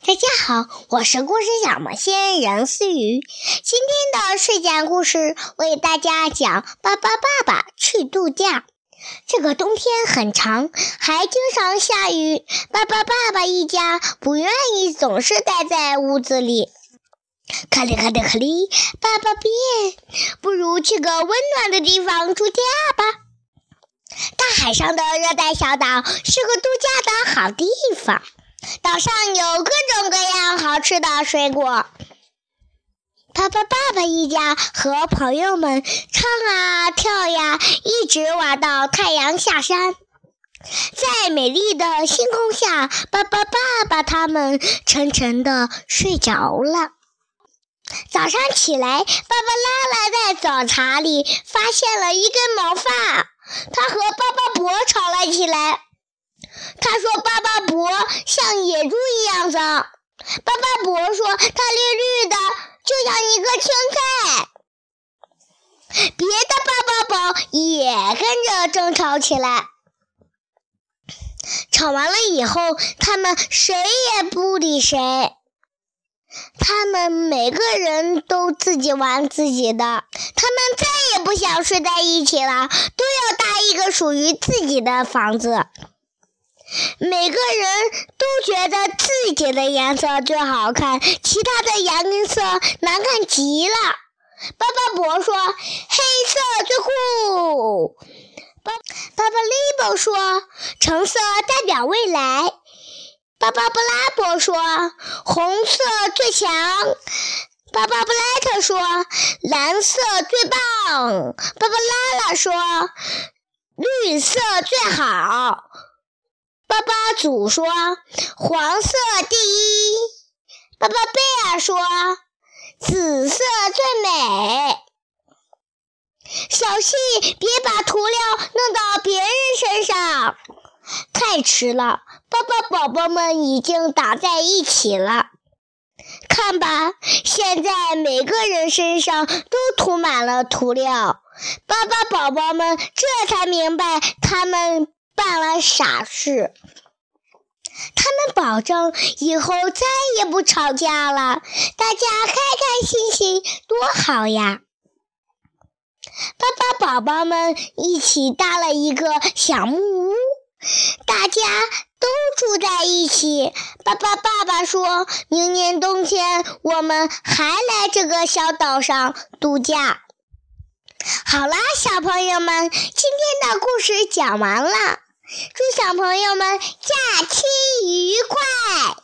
大家好，我是故事小魔仙任思雨。今天的睡前故事为大家讲《爸爸爸爸去度假》。这个冬天很长，还经常下雨。爸爸爸爸一家不愿意总是待在屋子里。卡里卡里卡里，爸爸变，不如去个温暖的地方度假吧。大海上的热带小岛是个度假的好地方。岛上有各种各样好吃的水果。爸爸、爸爸一家和朋友们唱啊跳呀，一直玩到太阳下山。在美丽的星空下，爸爸、爸爸他们沉沉的睡着了。早上起来，爸爸拉拉在早茶里发现了一根毛发，他和爸爸伯吵了起来。他说：“巴巴伯像野猪一样脏。”巴巴伯说：“它绿绿的，就像一个青菜。”别的巴巴宝也跟着争吵起来。吵完了以后，他们谁也不理谁。他们每个人都自己玩自己的。他们再也不想睡在一起了，都要搭一个属于自己的房子。每个人都觉得自己的颜色最好看，其他的颜色难看极了。巴巴伯说：“黑色最酷。”巴巴巴利伯说：“橙色代表未来。”巴巴布拉伯说：“红色最强。”巴巴布莱特说：“蓝色最棒。”巴巴拉拉说：“绿色最好。”巴巴祖说：“黄色第一。”巴巴贝尔说：“紫色最美。”小心别把涂料弄到别人身上。太迟了，巴巴宝宝们已经打在一起了。看吧，现在每个人身上都涂满了涂料。巴巴宝宝们这才明白，他们。办了傻事，他们保证以后再也不吵架了，大家开开心心，多好呀！爸爸宝宝们一起搭了一个小木屋，大家都住在一起。爸爸爸爸说：“明年冬天我们还来这个小岛上度假。”好啦，小朋友们，今天的故事讲完了。祝小朋友们假期愉快！